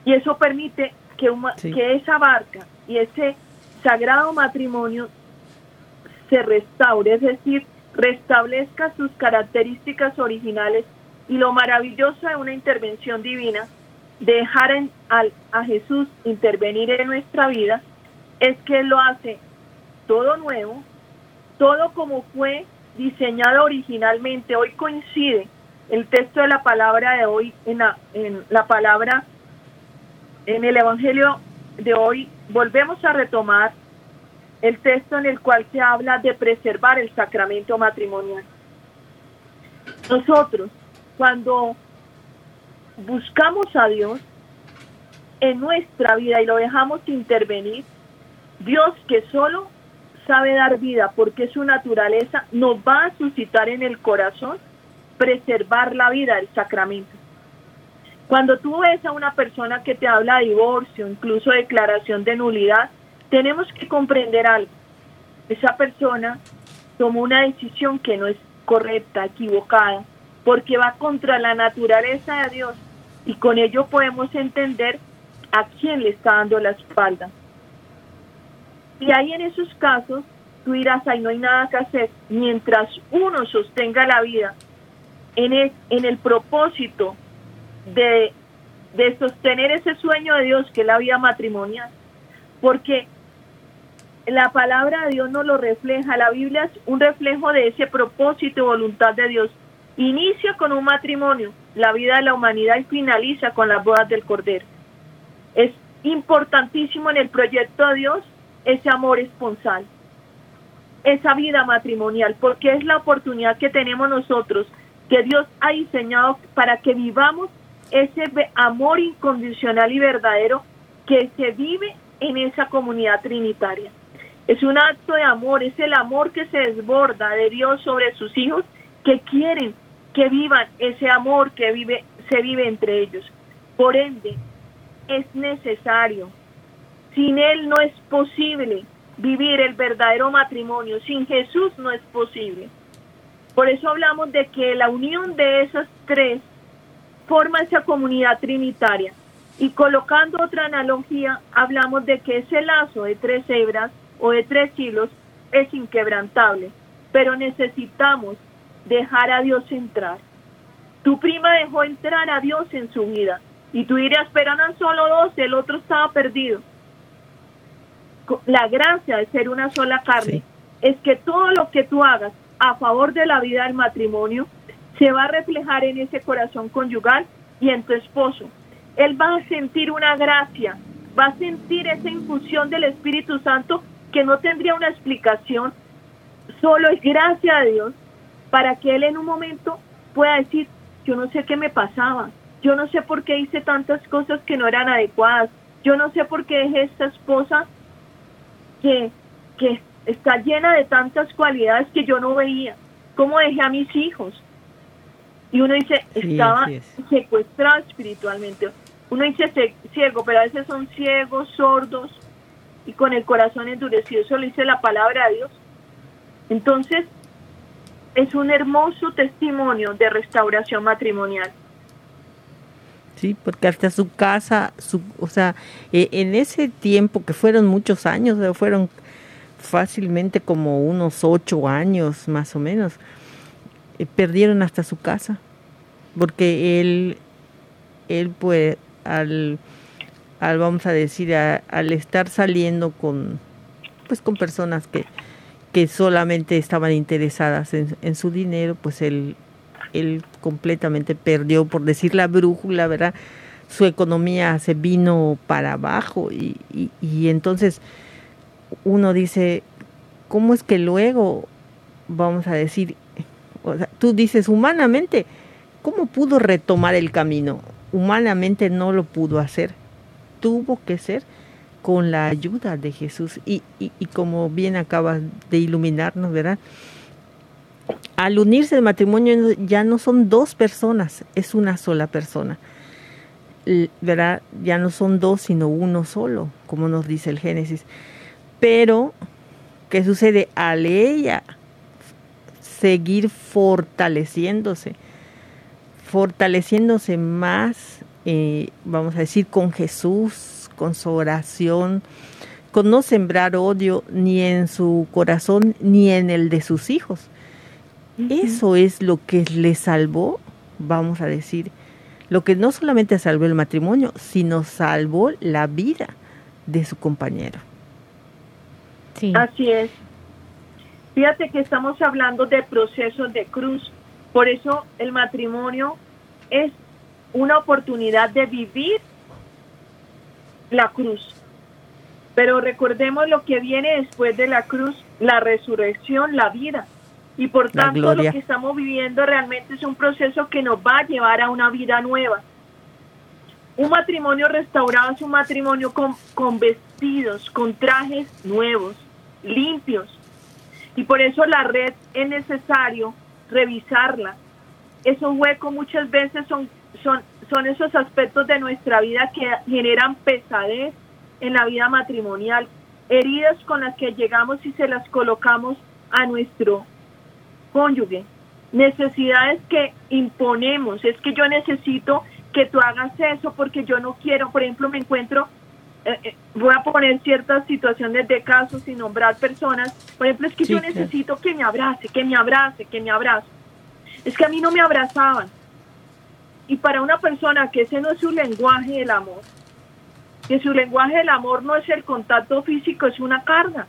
Y eso permite que, sí. que esa barca y ese sagrado matrimonio se restaure, es decir, restablezca sus características originales y lo maravilloso de una intervención divina, dejar en, a, a Jesús intervenir en nuestra vida es que lo hace todo nuevo, todo como fue diseñado originalmente. Hoy coincide el texto de la palabra de hoy en la, en la palabra, en el Evangelio de hoy, volvemos a retomar el texto en el cual se habla de preservar el sacramento matrimonial. Nosotros, cuando buscamos a Dios en nuestra vida y lo dejamos intervenir, Dios que solo sabe dar vida porque es su naturaleza, nos va a suscitar en el corazón preservar la vida del sacramento. Cuando tú ves a una persona que te habla de divorcio, incluso declaración de nulidad, tenemos que comprender algo. Esa persona tomó una decisión que no es correcta, equivocada, porque va contra la naturaleza de Dios y con ello podemos entender a quién le está dando la espalda. Y ahí en esos casos tú dirás, ahí no hay nada que hacer. Mientras uno sostenga la vida en en el propósito de, de sostener ese sueño de Dios que es la vida matrimonial, porque la palabra de Dios no lo refleja, la Biblia es un reflejo de ese propósito y voluntad de Dios. Inicia con un matrimonio, la vida de la humanidad y finaliza con las bodas del Cordero. Es importantísimo en el proyecto de Dios ese amor esponsal, esa vida matrimonial, porque es la oportunidad que tenemos nosotros, que Dios ha diseñado para que vivamos ese amor incondicional y verdadero que se vive en esa comunidad trinitaria. Es un acto de amor, es el amor que se desborda de Dios sobre sus hijos que quieren que vivan ese amor que vive, se vive entre ellos. Por ende, es necesario. Sin Él no es posible vivir el verdadero matrimonio. Sin Jesús no es posible. Por eso hablamos de que la unión de esas tres forma esa comunidad trinitaria. Y colocando otra analogía, hablamos de que ese lazo de tres hebras o de tres hilos es inquebrantable, pero necesitamos dejar a Dios entrar. Tu prima dejó entrar a Dios en su vida y tú dirías, pero eran solo dos, el otro estaba perdido. La gracia de ser una sola carne es que todo lo que tú hagas a favor de la vida del matrimonio se va a reflejar en ese corazón conyugal y en tu esposo. Él va a sentir una gracia, va a sentir esa infusión del Espíritu Santo que no tendría una explicación, solo es gracia a Dios para que Él en un momento pueda decir, yo no sé qué me pasaba, yo no sé por qué hice tantas cosas que no eran adecuadas, yo no sé por qué dejé esta esposa que, que está llena de tantas cualidades que yo no veía, cómo dejé a mis hijos. Y uno dice, estaba secuestrado espiritualmente. Uno dice ciego, pero a veces son ciegos, sordos, y con el corazón endurecido. Eso lo dice la palabra de Dios. Entonces, es un hermoso testimonio de restauración matrimonial. Sí, porque hasta su casa, su, o sea, e, en ese tiempo que fueron muchos años, fueron fácilmente como unos ocho años más o menos, eh, perdieron hasta su casa, porque él, él pues al al vamos a decir, al estar saliendo con, pues con personas que, que solamente estaban interesadas en, su dinero, pues él, él completamente perdió, por decir la brújula, ¿verdad? Su economía se vino para abajo y, y, entonces uno dice, ¿cómo es que luego, vamos a decir, tú dices humanamente, ¿cómo pudo retomar el camino? Humanamente no lo pudo hacer tuvo que ser con la ayuda de Jesús. Y, y, como bien acaba de iluminarnos, ¿verdad? Al unirse el matrimonio ya no son dos personas, es una sola persona. ¿Verdad? Ya no son dos, sino uno solo, como nos dice el Génesis. Pero, ¿qué sucede? Al ella seguir fortaleciéndose, fortaleciéndose más eh, vamos a decir, con Jesús, con su oración, con no sembrar odio ni en su corazón ni en el de sus hijos. Eso es lo que le salvó, vamos a decir, lo que no solamente salvó el matrimonio, sino salvó la vida de su compañero. Sí. Así es. Fíjate que estamos hablando de procesos de cruz, por eso el matrimonio es una oportunidad de vivir la cruz. Pero recordemos lo que viene después de la cruz, la resurrección, la vida. Y por tanto lo que estamos viviendo realmente es un proceso que nos va a llevar a una vida nueva. Un matrimonio restaurado es un matrimonio con, con vestidos, con trajes nuevos, limpios. Y por eso la red es necesario revisarla. Esos huecos muchas veces son, son, son esos aspectos de nuestra vida que generan pesadez en la vida matrimonial, heridas con las que llegamos y se las colocamos a nuestro cónyuge, necesidades que imponemos, es que yo necesito que tú hagas eso porque yo no quiero, por ejemplo, me encuentro, eh, eh, voy a poner ciertas situaciones de casos y nombrar personas, por ejemplo, es que yo necesito que me abrace, que me abrace, que me abrace. Es que a mí no me abrazaban. Y para una persona que ese no es su lenguaje del amor, que su lenguaje del amor no es el contacto físico, es una carga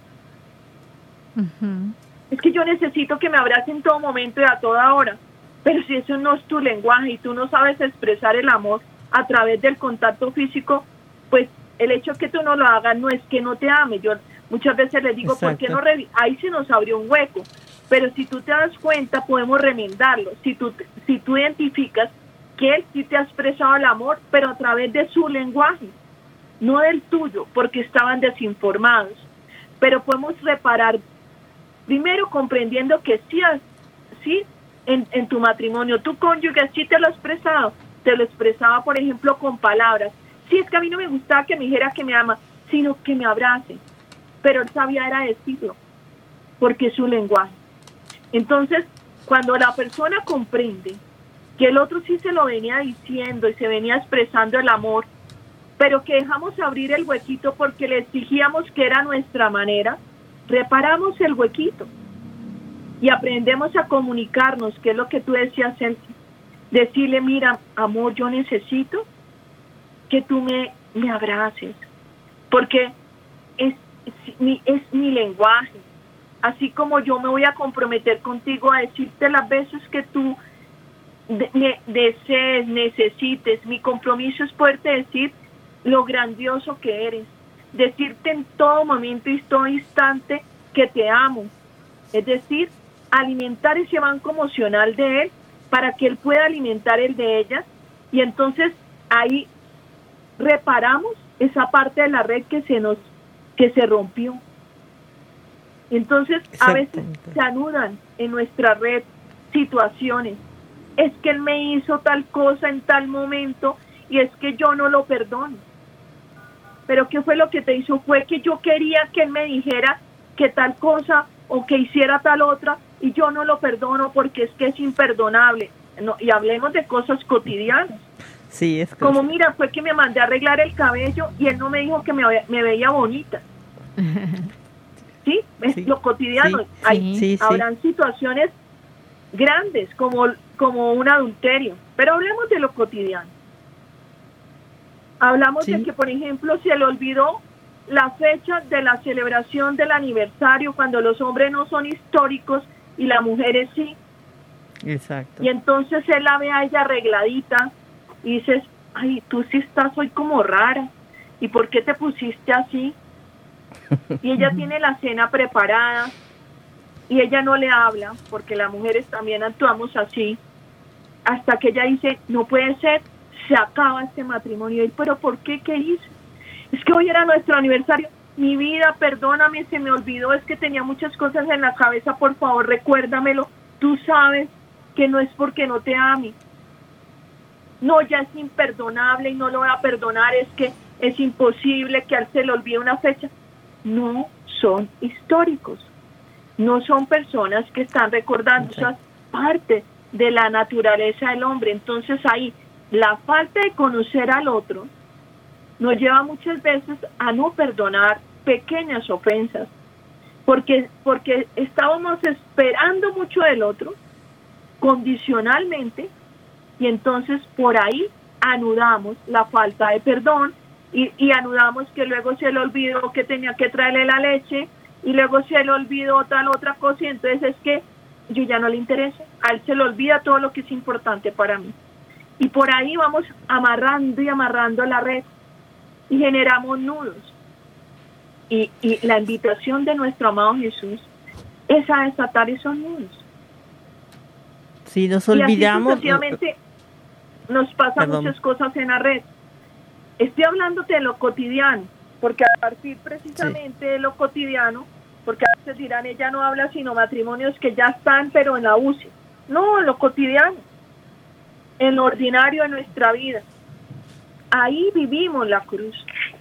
es que yo necesito que me abrace en todo momento y a toda hora. Pero si eso no es tu lenguaje y tú no sabes expresar el amor a través del contacto físico, pues el hecho que tú no lo hagas no es que no te ame. Yo muchas veces le digo, ¿por qué no Ahí se nos abrió un hueco. Pero si tú te das cuenta, podemos remendarlo. Si tú, si tú identificas que él sí te ha expresado el amor, pero a través de su lenguaje, no del tuyo, porque estaban desinformados. Pero podemos reparar Primero comprendiendo que sí, sí en, en tu matrimonio, tu cónyuge sí te lo ha expresado, te lo expresaba, por ejemplo, con palabras. Sí, es que a mí no me gustaba que me dijera que me ama, sino que me abrace. Pero él sabía era decirlo, porque es su lenguaje. Entonces, cuando la persona comprende que el otro sí se lo venía diciendo y se venía expresando el amor, pero que dejamos abrir el huequito porque le exigíamos que era nuestra manera, reparamos el huequito y aprendemos a comunicarnos, que es lo que tú decías, decirle, mira, amor, yo necesito que tú me, me abraces, porque es, mi, es mi lenguaje. Así como yo me voy a comprometer contigo a decirte las veces que tú desees, necesites, mi compromiso es poderte decir lo grandioso que eres, decirte en todo momento y todo instante que te amo. Es decir, alimentar ese banco emocional de él para que él pueda alimentar el de ella y entonces ahí reparamos esa parte de la red que se nos que se rompió. Entonces, a veces se anudan en nuestra red situaciones. Es que él me hizo tal cosa en tal momento y es que yo no lo perdono pero ¿qué fue lo que te hizo? Fue que yo quería que él me dijera que tal cosa o que hiciera tal otra y yo no lo perdono porque es que es imperdonable. No, y hablemos de cosas cotidianas. Sí, es Como mira, fue que me mandé a arreglar el cabello y él no me dijo que me, me veía bonita. (laughs) ¿Sí? Es lo cotidiano. Hay, habrán situaciones grandes como, como un adulterio, pero hablemos de lo cotidiano. Hablamos de que, por ejemplo, se le olvidó la fecha de la celebración del aniversario cuando los hombres no son históricos y las mujeres sí. Exacto. Y entonces él la ve a ella arregladita y dices, ay, tú sí estás hoy como rara. ¿Y por qué te pusiste así? Y ella tiene la cena preparada y ella no le habla, porque las mujeres también actuamos así, hasta que ella dice, no puede ser, se acaba este matrimonio. Y pero ¿por qué? ¿Qué hice? Es que hoy era nuestro aniversario. Mi vida, perdóname, se me olvidó, es que tenía muchas cosas en la cabeza, por favor, recuérdamelo. Tú sabes que no es porque no te ame. No, ya es imperdonable y no lo voy a perdonar, es que es imposible que a él se le olvide una fecha. No son históricos, no son personas que están recordando, esas parte de la naturaleza del hombre. Entonces ahí la falta de conocer al otro nos lleva muchas veces a no perdonar pequeñas ofensas, porque, porque estábamos esperando mucho del otro, condicionalmente, y entonces por ahí anudamos la falta de perdón y, y anudamos que luego se le olvidó que tenía que traerle la leche y luego se le olvidó tal otra cosa y entonces es que yo ya no le interesa, a él se le olvida todo lo que es importante para mí. Y por ahí vamos amarrando y amarrando la red y generamos nudos. Y, la invitación de nuestro amado Jesús es a desatar esos nudos. Sí, nos olvidamos. Y así nos pasan muchas cosas en la red. Estoy hablándote de lo cotidiano, porque a partir precisamente de lo cotidiano, porque a veces dirán, ella no habla sino matrimonios que ya están, pero en la UCI. No, en lo cotidiano, en lo ordinario de nuestra vida. Ahí vivimos la cruz.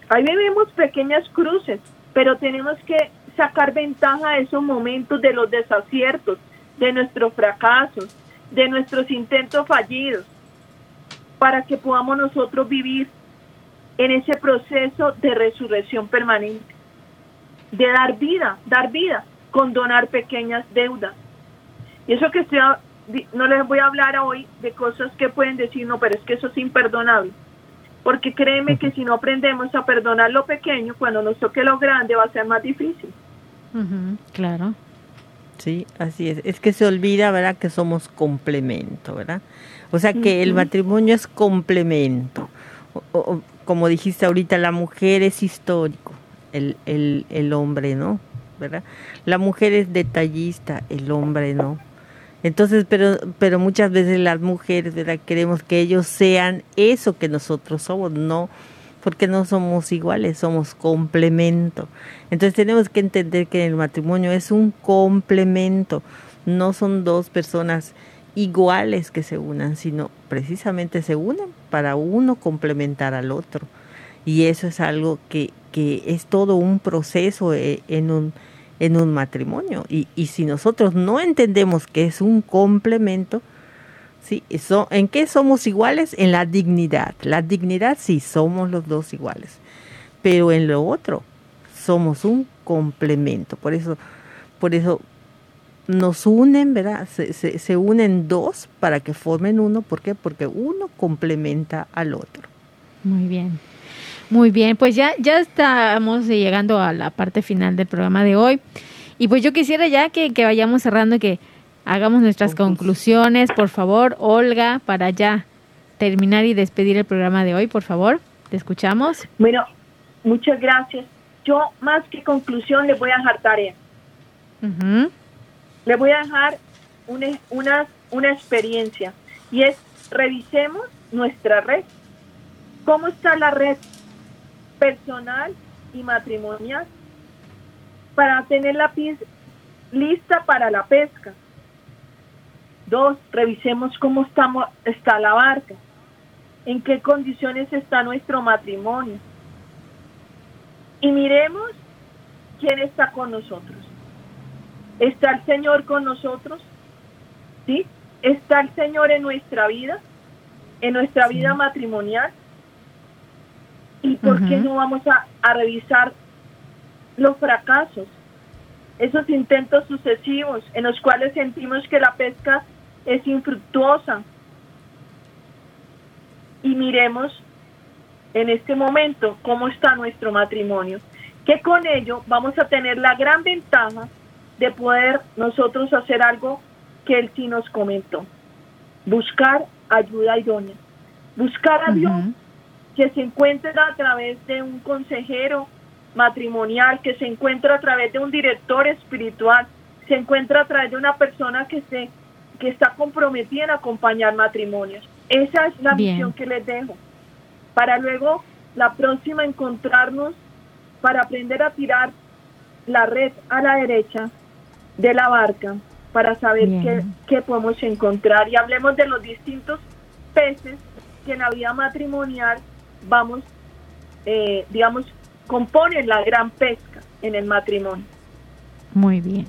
Ahí vivimos pequeñas cruces, pero tenemos que sacar ventaja de esos momentos, de los desaciertos, de nuestros fracasos, de nuestros intentos fallidos, para que podamos nosotros vivir en ese proceso de resurrección permanente, de dar vida, dar vida, con donar pequeñas deudas. Y eso que estoy, no les voy a hablar hoy de cosas que pueden decir, no, pero es que eso es imperdonable. Porque créeme que si no aprendemos a perdonar lo pequeño, cuando nos toque lo grande va a ser más difícil. claro. Sí, así es. Es que se olvida, ¿verdad? Que somos complemento, ¿verdad? O sea, que el matrimonio es complemento. como dijiste ahorita, la mujer es histórico, el, el, el hombre no, ¿verdad? La mujer es detallista, el hombre no. Entonces, pero, pero muchas veces las mujeres, ¿verdad? Queremos que ellos sean eso que nosotros somos, no, porque no somos iguales, somos complemento. Entonces tenemos que entender que el matrimonio es un complemento, no son dos personas iguales que se unan, sino precisamente se unen para uno complementar al otro. Y eso es algo que, que es todo un proceso eh, en un, en un matrimonio. Y, y si nosotros no entendemos que es un complemento, ¿sí? Eso, ¿En qué somos iguales? En la dignidad. La dignidad sí somos los dos iguales, pero en lo otro somos un complemento. Por eso, por eso nos unen, ¿verdad? Se, se, unen dos para que formen uno. ¿Por qué? Porque uno complementa al otro. Muy bien. Muy bien, pues ya, ya estamos llegando a la parte final del programa de hoy. Y pues yo quisiera ya que, que vayamos cerrando, que hagamos nuestras conclusiones, por favor, Olga, para ya terminar y despedir el programa de hoy, por favor. ¿Te escuchamos? Bueno, muchas gracias. Yo más que conclusión le voy a dejar tarea. Le voy a dejar una, una, una experiencia y es revisemos nuestra red. ¿Cómo está la red personal y matrimonial? Para tener la lista para la pesca. Dos, revisemos cómo estamos, está la barca, en qué condiciones está nuestro matrimonio. Y miremos quién está con nosotros. ¿Está el Señor con nosotros? ¿Sí? ¿Está el Señor en nuestra vida? ¿En nuestra vida matrimonial? ¿Y por qué no vamos a, a revisar los fracasos? Esos intentos sucesivos en los cuales sentimos que la pesca es infructuosa. Y miremos en este momento cómo está nuestro matrimonio, que con ello vamos a tener la gran ventaja de poder nosotros hacer algo que él sí nos comentó, buscar ayuda idónea, buscar a Dios que se encuentra a través de un consejero matrimonial, que se encuentra a través de un director espiritual, se encuentra a través de una persona que se que está comprometida en acompañar matrimonios. Esa es la misión que les dejo. Para luego, la próxima, encontrarnos para aprender a tirar la red a la derecha de la barca para saber qué, qué, podemos encontrar. Y hablemos de los distintos peces que en la vida matrimonial vamos, eh, digamos, componen la gran pesca en el matrimonio. Muy bien.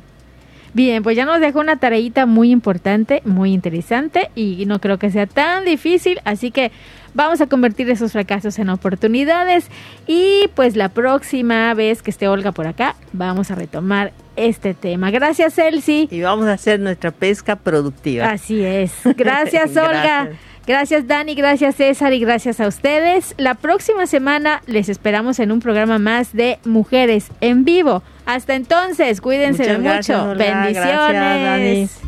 Bien, pues ya nos dejó una tareita muy importante, muy interesante y no creo que sea tan difícil, así que vamos a convertir esos fracasos en oportunidades y pues la próxima vez que esté Olga por acá vamos a retomar este tema. Gracias, Elsie. Y vamos a hacer nuestra pesca productiva. Así es. (laughs) Gracias, Olga. Gracias Dani, gracias César y gracias a ustedes. La próxima semana les esperamos en un programa más de Mujeres en Vivo. Hasta entonces, cuídense mucho. Bendiciones.